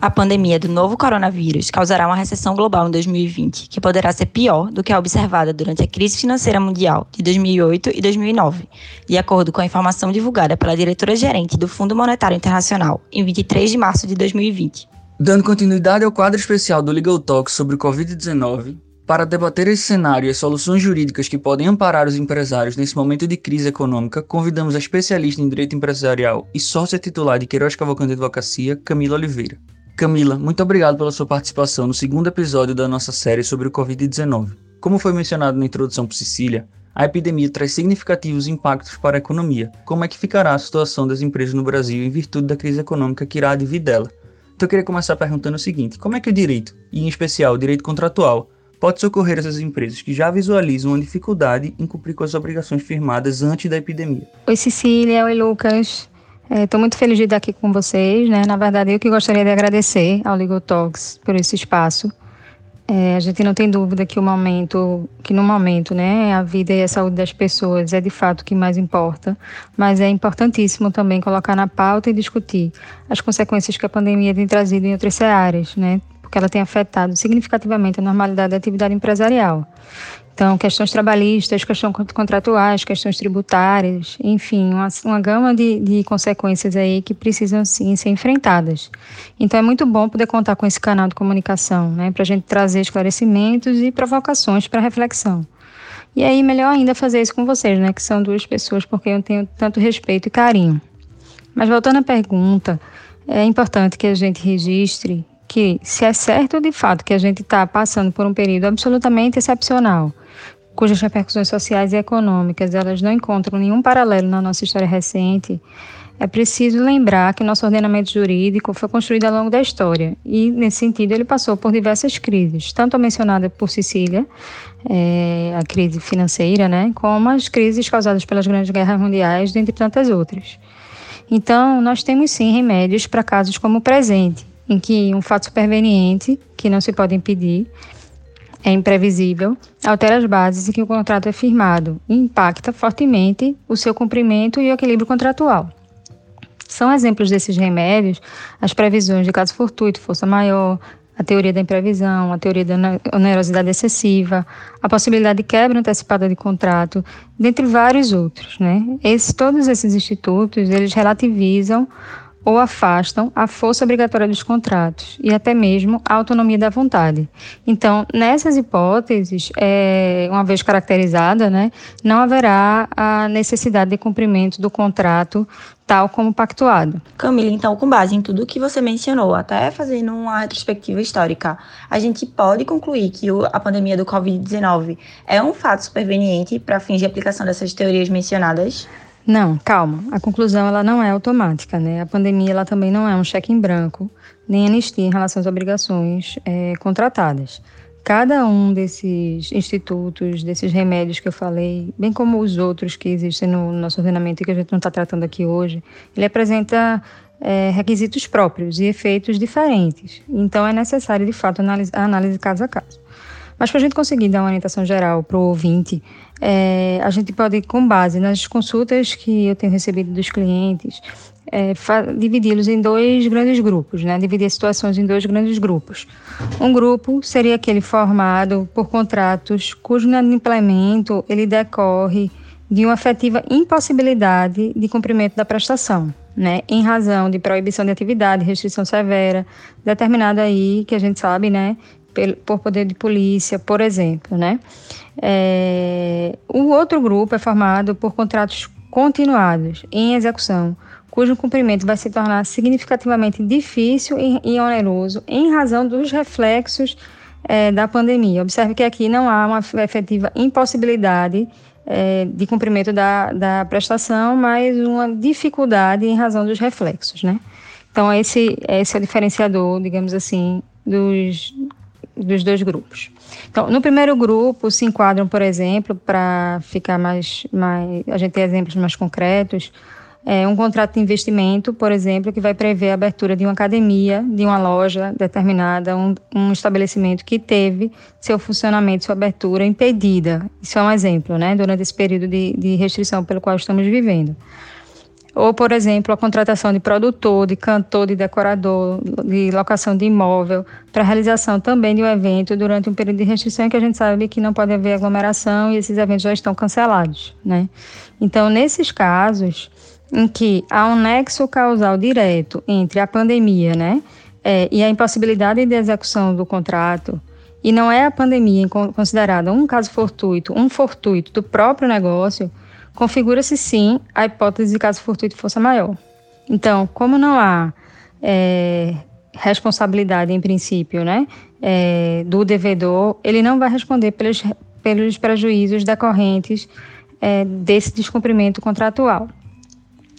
A pandemia do novo coronavírus causará uma recessão global em 2020, que poderá ser pior do que a observada durante a crise financeira mundial de 2008 e 2009, de acordo com a informação divulgada pela diretora-gerente do Fundo Monetário Internacional em 23 de março de 2020. Dando continuidade ao quadro especial do Legal Talk sobre o Covid-19, para debater esse cenário e as soluções jurídicas que podem amparar os empresários nesse momento de crise econômica, convidamos a especialista em direito empresarial e sócia titular de Queiroz Cavalcante Advocacia, Camila Oliveira. Camila, muito obrigado pela sua participação no segundo episódio da nossa série sobre o Covid-19. Como foi mencionado na introdução por Cecília, a epidemia traz significativos impactos para a economia. Como é que ficará a situação das empresas no Brasil em virtude da crise econômica que irá advir dela? Então eu queria começar perguntando o seguinte: como é que o direito, e em especial o direito contratual, pode socorrer essas empresas que já visualizam uma dificuldade em cumprir com as obrigações firmadas antes da epidemia? Oi, Cecília. Oi, Lucas. Estou é, muito feliz de estar aqui com vocês. Né? Na verdade, eu que gostaria de agradecer ao Talks por esse espaço. É, a gente não tem dúvida que o momento, que no momento, né, a vida e a saúde das pessoas é de fato o que mais importa, mas é importantíssimo também colocar na pauta e discutir as consequências que a pandemia tem trazido em outras áreas, né, porque ela tem afetado significativamente a normalidade da atividade empresarial. Então, questões trabalhistas, questões contratuais, questões tributárias, enfim, uma, uma gama de, de consequências aí que precisam sim ser enfrentadas. Então, é muito bom poder contar com esse canal de comunicação, né, para a gente trazer esclarecimentos e provocações para reflexão. E aí, melhor ainda fazer isso com vocês, né, que são duas pessoas por quem eu tenho tanto respeito e carinho. Mas voltando à pergunta, é importante que a gente registre que, se é certo de fato que a gente está passando por um período absolutamente excepcional, cujas repercussões sociais e econômicas elas não encontram nenhum paralelo na nossa história recente, é preciso lembrar que nosso ordenamento jurídico foi construído ao longo da história e, nesse sentido, ele passou por diversas crises, tanto a mencionada por Cecília, é, a crise financeira, né, como as crises causadas pelas grandes guerras mundiais, dentre tantas outras. Então, nós temos sim remédios para casos como o presente, em que um fato superveniente, que não se pode impedir, é imprevisível, altera as bases em que o contrato é firmado e impacta fortemente o seu cumprimento e o equilíbrio contratual. São exemplos desses remédios as previsões de caso fortuito, força maior, a teoria da imprevisão, a teoria da onerosidade excessiva, a possibilidade de quebra antecipada de contrato, dentre vários outros. Né? Esse, todos esses institutos, eles relativizam ou afastam a força obrigatória dos contratos e até mesmo a autonomia da vontade. Então, nessas hipóteses, é, uma vez caracterizada, né, não haverá a necessidade de cumprimento do contrato tal como pactuado. Camila, então, com base em tudo que você mencionou, até fazendo uma retrospectiva histórica, a gente pode concluir que a pandemia do Covid-19 é um fato superveniente para fins de aplicação dessas teorias mencionadas? Não, calma. A conclusão ela não é automática, né? A pandemia ela também não é um cheque em branco, nem anistia em relação às obrigações é, contratadas. Cada um desses institutos, desses remédios que eu falei, bem como os outros que existem no nosso ordenamento e que a gente não está tratando aqui hoje, ele apresenta é, requisitos próprios e efeitos diferentes. Então é necessário, de fato, a análise caso a caso. Mas para a gente conseguir dar uma orientação geral para o ouvinte, é, a gente pode, com base nas consultas que eu tenho recebido dos clientes, é, dividi-los em dois grandes grupos, né? dividir as situações em dois grandes grupos. Um grupo seria aquele formado por contratos cujo implemento ele decorre de uma efetiva impossibilidade de cumprimento da prestação, né, em razão de proibição de atividade, restrição severa, determinada aí, que a gente sabe, né, por poder de polícia, por exemplo, né? É, o outro grupo é formado por contratos continuados em execução, cujo cumprimento vai se tornar significativamente difícil e, oneroso em razão dos reflexos é, da pandemia. Observe que aqui não há uma efetiva impossibilidade é, de cumprimento da, da prestação, mas uma dificuldade em razão dos reflexos, né? Então, esse, esse é o diferenciador, digamos assim, dos, dos dois grupos. Então, no primeiro grupo se enquadram, por exemplo, para ficar mais, mais, a gente ter exemplos mais concretos, é um contrato de investimento, por exemplo, que vai prever a abertura de uma academia, de uma loja determinada, um, um estabelecimento que teve seu funcionamento, sua abertura impedida. Isso é um exemplo, né, durante esse período de, de restrição pelo qual estamos vivendo. Ou, por exemplo, a contratação de produtor, de cantor, de decorador, de locação de imóvel, para realização também de um evento durante um período de restrição que a gente sabe que não pode haver aglomeração e esses eventos já estão cancelados. Né? Então, nesses casos em que há um nexo causal direto entre a pandemia né, é, e a impossibilidade de execução do contrato, e não é a pandemia considerada um caso fortuito, um fortuito do próprio negócio, configura-se sim a hipótese de caso fortuito força maior. Então, como não há é, responsabilidade em princípio, né, é, do devedor, ele não vai responder pelos, pelos prejuízos decorrentes é, desse descumprimento contratual.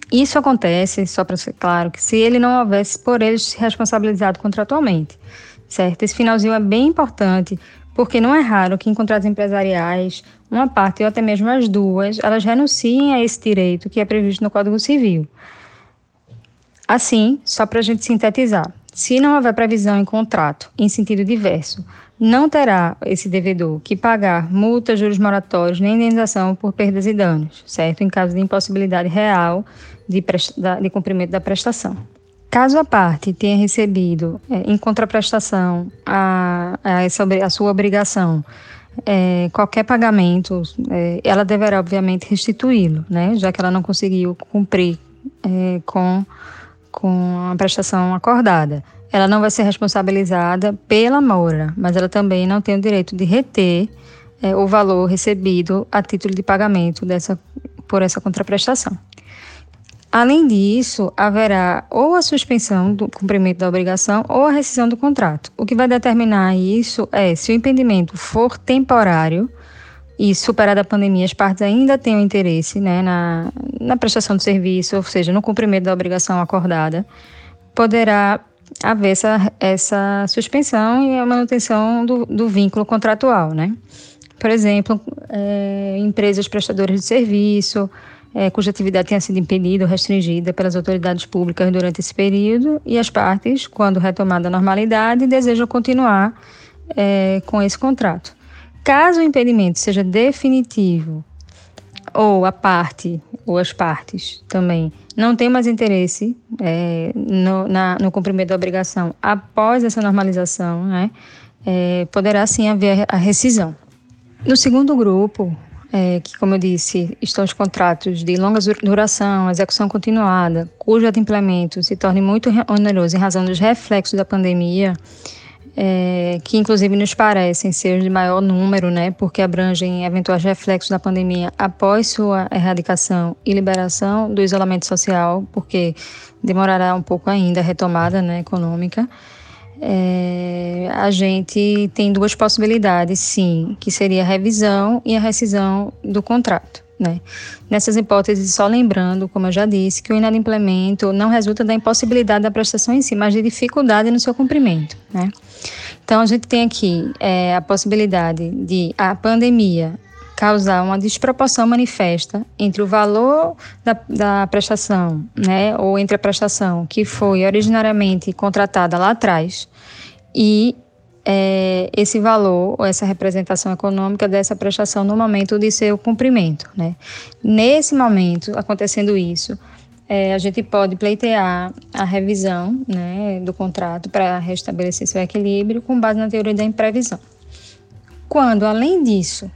Isso acontece, só para ser claro, que se ele não houvesse por ele se responsabilizado contratualmente, certo? Esse finalzinho é bem importante, porque não é raro que em contratos empresariais uma parte ou até mesmo as duas, elas renunciem a esse direito que é previsto no Código Civil. Assim, só para a gente sintetizar, se não houver previsão em contrato em sentido diverso, não terá esse devedor que pagar multa, juros moratórios nem indenização por perdas e danos, certo? Em caso de impossibilidade real de, de cumprimento da prestação. Caso a parte tenha recebido é, em contraprestação a, a, essa, a sua obrigação é, qualquer pagamento, é, ela deverá, obviamente, restituí-lo, né? já que ela não conseguiu cumprir é, com, com a prestação acordada. Ela não vai ser responsabilizada pela mora, mas ela também não tem o direito de reter é, o valor recebido a título de pagamento dessa, por essa contraprestação. Além disso, haverá ou a suspensão do cumprimento da obrigação ou a rescisão do contrato. O que vai determinar isso é se o impedimento for temporário e superada a pandemia, as partes ainda têm o interesse né, na, na prestação do serviço, ou seja, no cumprimento da obrigação acordada, poderá haver essa, essa suspensão e a manutenção do, do vínculo contratual. Né? Por exemplo, é, empresas prestadoras de serviço, é, cuja atividade tenha sido impedida ou restringida pelas autoridades públicas durante esse período, e as partes, quando retomada a normalidade, desejam continuar é, com esse contrato. Caso o impedimento seja definitivo, ou a parte, ou as partes também, não tenham mais interesse é, no, na, no cumprimento da obrigação após essa normalização, né, é, poderá sim haver a rescisão. No segundo grupo, é, que, como eu disse, estão os contratos de longa duração, execução continuada, cujo adimplemento se torne muito oneroso em razão dos reflexos da pandemia, é, que inclusive nos parecem ser de maior número, né, porque abrangem eventuais reflexos da pandemia após sua erradicação e liberação do isolamento social, porque demorará um pouco ainda a retomada né, econômica é, a gente tem duas possibilidades, sim, que seria a revisão e a rescisão do contrato. Né? Nessas hipóteses, só lembrando, como eu já disse, que o inadimplemento não resulta da impossibilidade da prestação em si, mas de dificuldade no seu cumprimento. Né? Então, a gente tem aqui é, a possibilidade de a pandemia causar uma desproporção manifesta entre o valor da, da prestação, né, ou entre a prestação que foi originariamente contratada lá atrás e é, esse valor ou essa representação econômica dessa prestação no momento de seu cumprimento. Né. Nesse momento, acontecendo isso, é, a gente pode pleitear a revisão né, do contrato para restabelecer seu equilíbrio com base na teoria da imprevisão. Quando, além disso,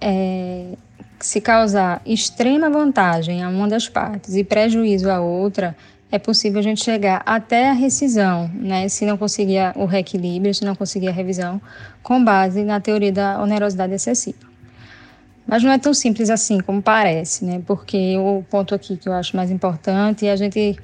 é, se causar extrema vantagem a uma das partes e prejuízo à outra, é possível a gente chegar até a rescisão, né? Se não conseguir o reequilíbrio, se não conseguir a revisão, com base na teoria da onerosidade excessiva. Mas não é tão simples assim como parece, né? Porque o ponto aqui que eu acho mais importante é a gente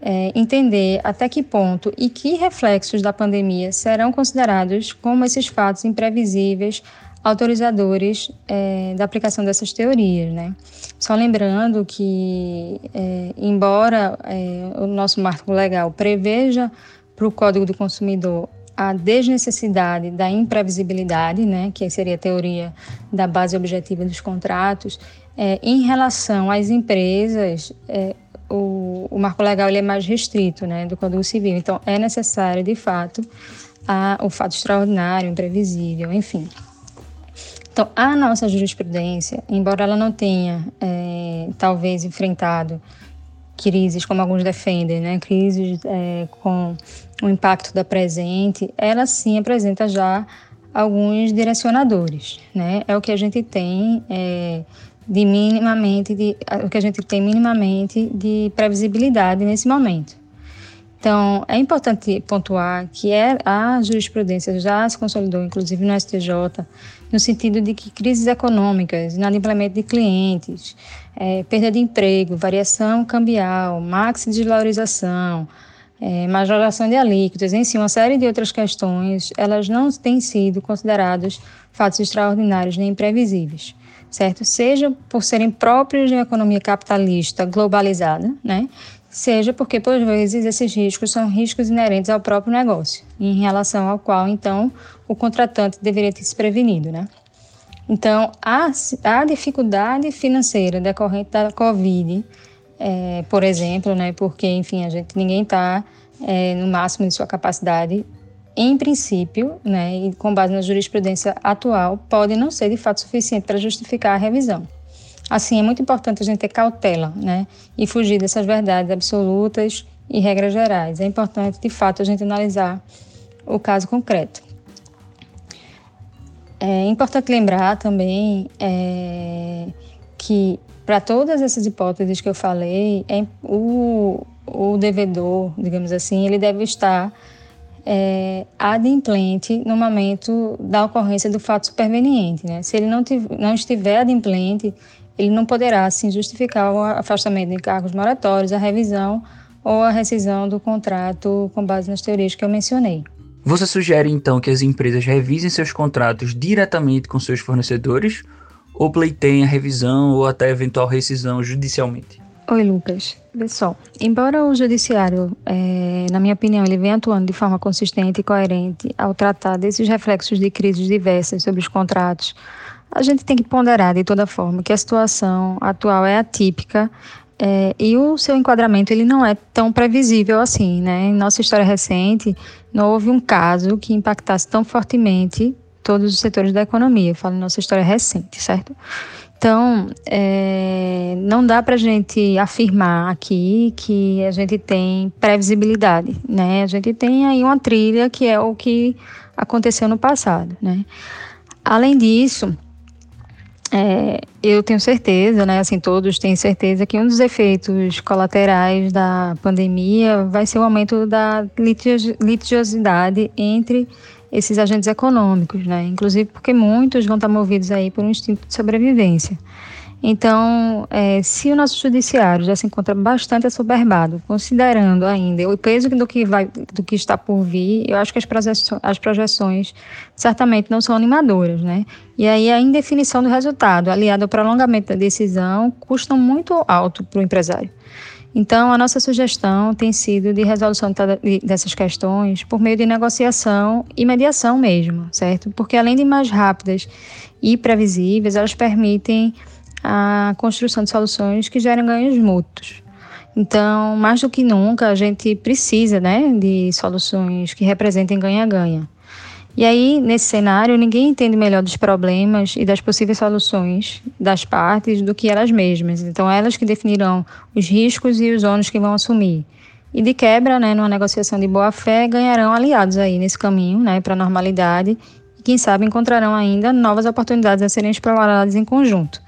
é, entender até que ponto e que reflexos da pandemia serão considerados como esses fatos imprevisíveis autorizadores é, da aplicação dessas teorias, né? Só lembrando que, é, embora é, o nosso marco legal preveja para o Código do Consumidor a desnecessidade da imprevisibilidade, né, que seria a teoria da base objetiva dos contratos, é, em relação às empresas, é, o, o, marco legal ele é mais restrito, né, do Código Civil. Então, é necessário, de fato, a, o fato extraordinário, imprevisível, enfim. Então, a nossa jurisprudência, embora ela não tenha, é, talvez, enfrentado crises, como alguns defendem, né, crises é, com o impacto da presente, ela sim apresenta já alguns direcionadores, né? É o que a gente tem é, de minimamente, de, o que a gente tem minimamente de previsibilidade nesse momento. Então, é importante pontuar que é, a jurisprudência já se consolidou, inclusive no STJ, no sentido de que crises econômicas, inadimplemento de clientes, é, perda de emprego, variação cambial, maxi desvalorização, é, majoração de alíquotas, si, uma série de outras questões, elas não têm sido consideradas fatos extraordinários nem imprevisíveis, certo? Seja por serem próprios de uma economia capitalista globalizada, né? seja porque, por vezes, esses riscos são riscos inerentes ao próprio negócio, em relação ao qual, então, o contratante deveria ter se prevenido, né? Então, a, a dificuldade financeira decorrente da Covid, é, por exemplo, né, porque, enfim, a gente, ninguém está é, no máximo de sua capacidade, em princípio, né, e com base na jurisprudência atual, pode não ser de fato suficiente para justificar a revisão. Assim, é muito importante a gente ter cautela, né? E fugir dessas verdades absolutas e regras gerais. É importante, de fato, a gente analisar o caso concreto. É importante lembrar também é, que, para todas essas hipóteses que eu falei, é, o, o devedor, digamos assim, ele deve estar é, adimplente no momento da ocorrência do fato superveniente. Né? Se ele não, tiver, não estiver adimplente, ele não poderá assim justificar o afastamento de cargos moratórios, a revisão ou a rescisão do contrato com base nas teorias que eu mencionei. Você sugere então que as empresas revisem seus contratos diretamente com seus fornecedores ou pleiteiem a revisão ou até eventual rescisão judicialmente? Oi, Lucas. Pessoal, embora o judiciário, é, na minha opinião, ele venha atuando de forma consistente e coerente ao tratar desses reflexos de crises diversas sobre os contratos a gente tem que ponderar de toda forma que a situação atual é atípica é, e o seu enquadramento ele não é tão previsível assim, né? Em nossa história recente, não houve um caso que impactasse tão fortemente todos os setores da economia. Eu falo em nossa história recente, certo? Então, é, não dá para a gente afirmar aqui que a gente tem previsibilidade, né? A gente tem aí uma trilha que é o que aconteceu no passado, né? Além disso, é, eu tenho certeza, né, assim, todos têm certeza que um dos efeitos colaterais da pandemia vai ser o aumento da litigiosidade entre esses agentes econômicos, né, inclusive porque muitos vão estar movidos aí por um instinto de sobrevivência. Então, é, se o nosso judiciário já se encontra bastante assoberbado, considerando ainda o peso do que, vai, do que está por vir, eu acho que as projeções, as projeções certamente não são animadoras, né? E aí a indefinição do resultado, aliado ao prolongamento da decisão, custam muito alto para o empresário. Então, a nossa sugestão tem sido de resolução dessas questões por meio de negociação e mediação mesmo, certo? Porque além de mais rápidas e previsíveis, elas permitem a construção de soluções que gerem ganhos mútuos. Então, mais do que nunca, a gente precisa né, de soluções que representem ganha-ganha. E aí, nesse cenário, ninguém entende melhor dos problemas e das possíveis soluções das partes do que elas mesmas. Então, elas que definirão os riscos e os ônus que vão assumir. E de quebra, né, numa negociação de boa-fé, ganharão aliados aí nesse caminho né, para a normalidade e, quem sabe, encontrarão ainda novas oportunidades a serem exploradas em conjunto.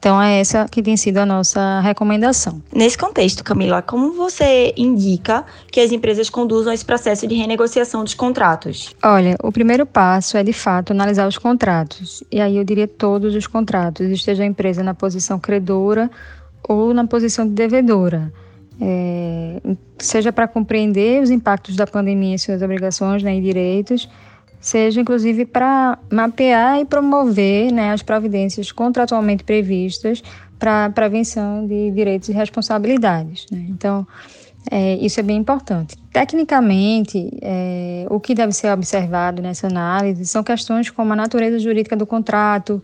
Então, é essa que tem sido a nossa recomendação. Nesse contexto, Camila, como você indica que as empresas conduzam esse processo de renegociação dos contratos? Olha, o primeiro passo é, de fato, analisar os contratos. E aí eu diria todos os contratos, esteja a empresa na posição credora ou na posição de devedora. É, seja para compreender os impactos da pandemia em suas obrigações né, e direitos, seja inclusive para mapear e promover né, as providências contratualmente previstas para prevenção de direitos e responsabilidades. Né? Então, é, isso é bem importante. Tecnicamente, é, o que deve ser observado nessa análise são questões como a natureza jurídica do contrato,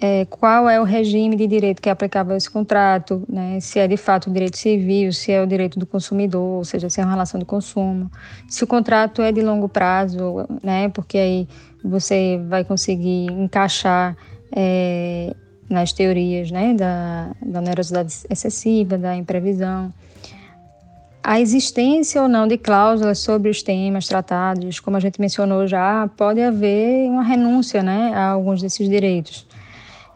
é, qual é o regime de direito que é aplicável a esse contrato, né? se é de fato o direito civil, se é o direito do consumidor, ou seja, se é uma relação de consumo, se o contrato é de longo prazo, né? porque aí você vai conseguir encaixar é, nas teorias né, da, da onerosidade excessiva, da imprevisão. A existência ou não de cláusulas sobre os temas tratados, como a gente mencionou já, pode haver uma renúncia né, a alguns desses direitos.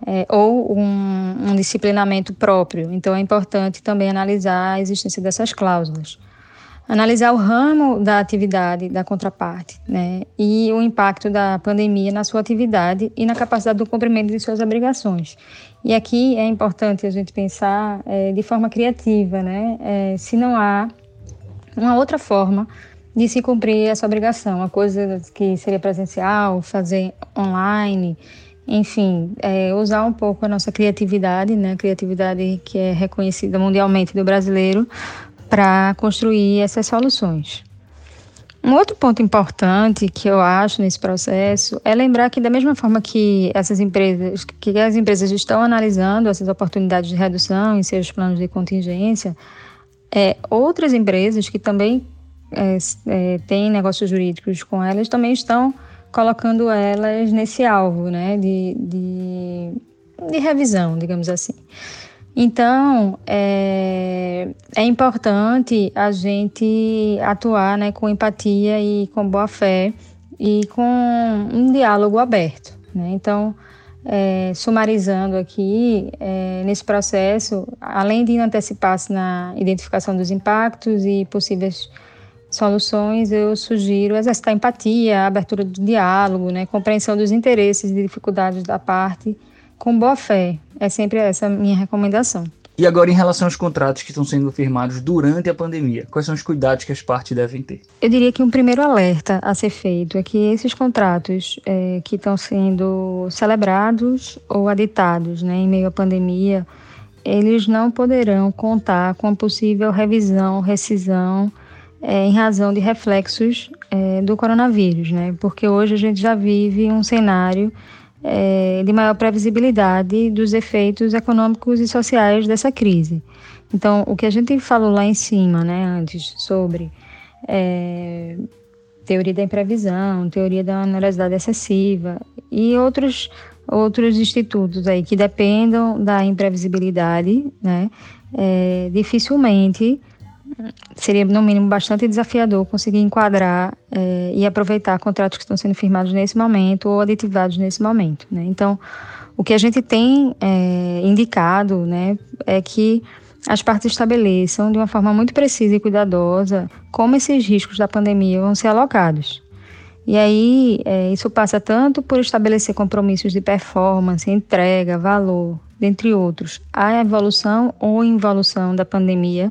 É, ou um, um disciplinamento próprio. Então, é importante também analisar a existência dessas cláusulas analisar o ramo da atividade da contraparte, né, e o impacto da pandemia na sua atividade e na capacidade do cumprimento de suas obrigações. E aqui é importante a gente pensar é, de forma criativa, né, é, se não há uma outra forma de se cumprir essa obrigação, uma coisa que seria presencial, fazer online, enfim, é, usar um pouco a nossa criatividade, né, criatividade que é reconhecida mundialmente do brasileiro, para construir essas soluções. Um outro ponto importante que eu acho nesse processo é lembrar que da mesma forma que essas empresas, que as empresas estão analisando essas oportunidades de redução em seus planos de contingência, é, outras empresas que também é, é, têm negócios jurídicos com elas também estão colocando elas nesse alvo, né, de, de, de revisão, digamos assim. Então, é, é importante a gente atuar né, com empatia e com boa fé e com um diálogo aberto. Né? Então, é, sumarizando aqui, é, nesse processo, além de antecipar-se na identificação dos impactos e possíveis soluções, eu sugiro exercitar empatia, abertura do diálogo, né, compreensão dos interesses e dificuldades da parte, com boa fé. É sempre essa a minha recomendação. E agora, em relação aos contratos que estão sendo firmados durante a pandemia, quais são os cuidados que as partes devem ter? Eu diria que um primeiro alerta a ser feito é que esses contratos é, que estão sendo celebrados ou aditados né, em meio à pandemia, eles não poderão contar com a possível revisão, rescisão, é, em razão de reflexos é, do coronavírus, né? Porque hoje a gente já vive um cenário é, de maior previsibilidade dos efeitos econômicos e sociais dessa crise. Então, o que a gente falou lá em cima, né, antes, sobre é, teoria da imprevisão, teoria da onerosidade excessiva e outros outros institutos aí que dependam da imprevisibilidade, né, é, dificilmente seria, no mínimo, bastante desafiador conseguir enquadrar é, e aproveitar contratos que estão sendo firmados nesse momento ou aditivados nesse momento. Né? Então, o que a gente tem é, indicado né, é que as partes estabeleçam de uma forma muito precisa e cuidadosa como esses riscos da pandemia vão ser alocados. E aí, é, isso passa tanto por estabelecer compromissos de performance, entrega, valor, dentre outros, a evolução ou involução da pandemia,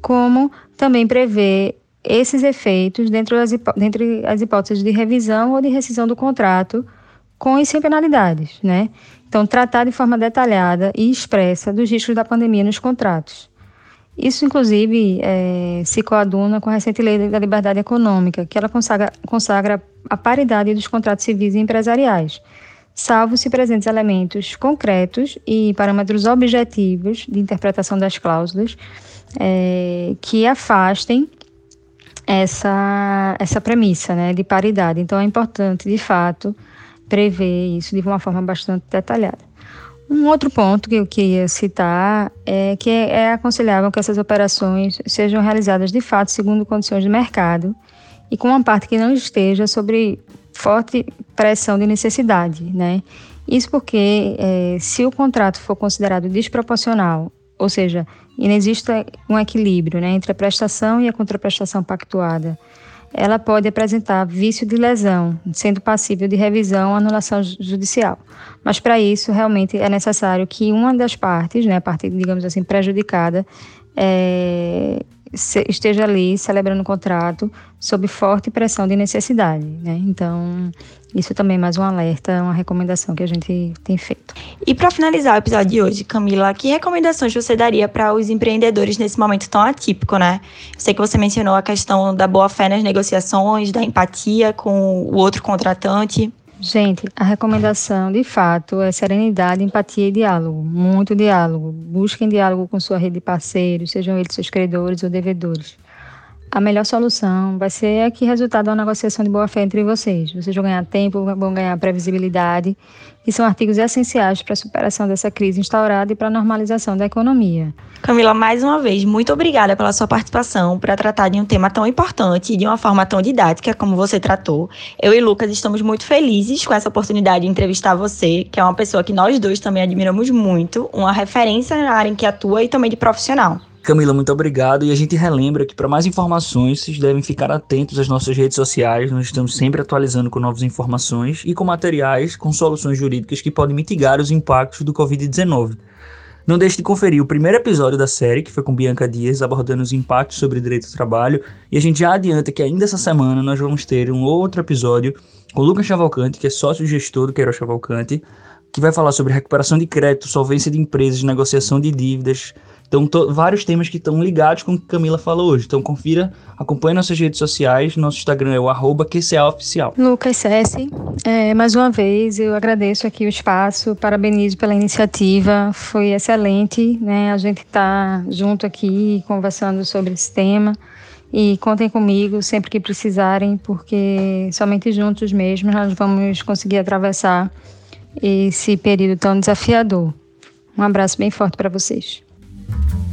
como também prevê esses efeitos dentro das, dentre as hipóteses de revisão ou de rescisão do contrato, com e sem penalidades, né? Então, tratar de forma detalhada e expressa dos riscos da pandemia nos contratos. Isso, inclusive, é, se coaduna com a recente lei da liberdade econômica, que ela consagra, consagra a paridade dos contratos civis e empresariais, salvo se presentes elementos concretos e parâmetros objetivos de interpretação das cláusulas é, que afastem essa, essa premissa né, de paridade. Então, é importante, de fato, prever isso de uma forma bastante detalhada. Um outro ponto que eu queria citar é que é aconselhável que essas operações sejam realizadas de fato segundo condições de mercado e com uma parte que não esteja sobre forte pressão de necessidade, né? Isso porque é, se o contrato for considerado desproporcional, ou seja, e não existe um equilíbrio né, entre a prestação e a contraprestação pactuada. Ela pode apresentar vício de lesão, sendo passível de revisão ou anulação judicial. Mas para isso, realmente é necessário que uma das partes, né, a parte, digamos assim, prejudicada, é, esteja ali celebrando o contrato sob forte pressão de necessidade. Né? Então, isso também é mais um alerta, uma recomendação que a gente tem feito. E para finalizar o episódio de hoje, Camila, que recomendações você daria para os empreendedores nesse momento tão atípico, né? Eu sei que você mencionou a questão da boa-fé nas negociações, da empatia com o outro contratante. Gente, a recomendação de fato é serenidade, empatia e diálogo. Muito diálogo. Busquem diálogo com sua rede de parceiros, sejam eles seus credores ou devedores. A melhor solução vai ser aqui resultado de uma negociação de boa fé entre vocês. Vocês vão ganhar tempo, vão ganhar previsibilidade e são artigos essenciais para a superação dessa crise instaurada e para a normalização da economia. Camila, mais uma vez, muito obrigada pela sua participação para tratar de um tema tão importante e de uma forma tão didática como você tratou. Eu e Lucas estamos muito felizes com essa oportunidade de entrevistar você, que é uma pessoa que nós dois também admiramos muito, uma referência na área em que atua e também de profissional. Camila, muito obrigado. E a gente relembra que para mais informações, vocês devem ficar atentos às nossas redes sociais. Nós estamos sempre atualizando com novas informações e com materiais com soluções jurídicas que podem mitigar os impactos do Covid-19. Não deixe de conferir o primeiro episódio da série, que foi com Bianca Dias, abordando os impactos sobre direito ao trabalho. E a gente já adianta que ainda essa semana nós vamos ter um outro episódio com Lucas Chavalcante, que é sócio-gestor do Queiroz Chavalcante, que vai falar sobre recuperação de crédito, solvência de empresas, negociação de dívidas, então, vários temas que estão ligados com o que Camila falou hoje. Então, confira, acompanhe nossas redes sociais. Nosso Instagram é o QCAOficial. Lucas Sessi, é, mais uma vez, eu agradeço aqui o espaço, parabenizo pela iniciativa, foi excelente, né? A gente está junto aqui conversando sobre esse tema. E contem comigo sempre que precisarem, porque somente juntos mesmo nós vamos conseguir atravessar esse período tão desafiador. Um abraço bem forte para vocês. thank you